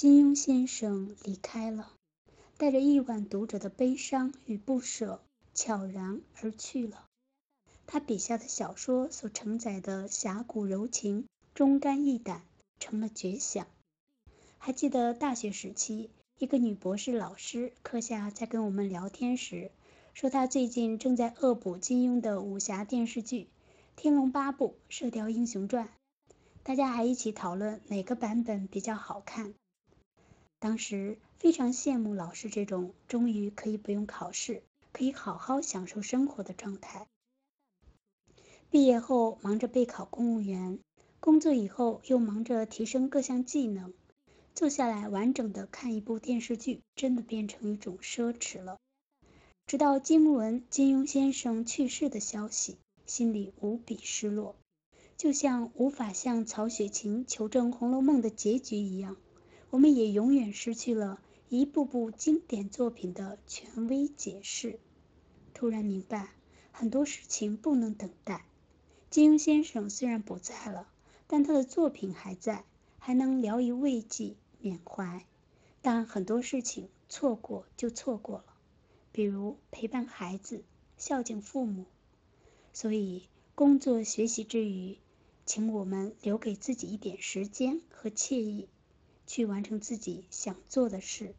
金庸先生离开了，带着亿万读者的悲伤与不舍，悄然而去了。他笔下的小说所承载的侠骨柔情、忠肝义胆，成了绝响。还记得大学时期，一个女博士老师课下在跟我们聊天时，说她最近正在恶补金庸的武侠电视剧《天龙八部》《射雕英雄传》，大家还一起讨论哪个版本比较好看。当时非常羡慕老师这种终于可以不用考试，可以好好享受生活的状态。毕业后忙着备考公务员，工作以后又忙着提升各项技能，坐下来完整的看一部电视剧，真的变成一种奢侈了。直到惊闻金庸先生去世的消息，心里无比失落，就像无法向曹雪芹求证《红楼梦》的结局一样，我们也永远失去了一部部经典作品的权威解释。突然明白，很多事情不能等待。金庸先生虽然不在了，但他的作品还在，还能聊以慰藉、缅怀。但很多事情错过就错过了，比如陪伴孩子、孝敬父母。所以，工作学习之余，请我们留给自己一点时间和惬意，去完成自己想做的事。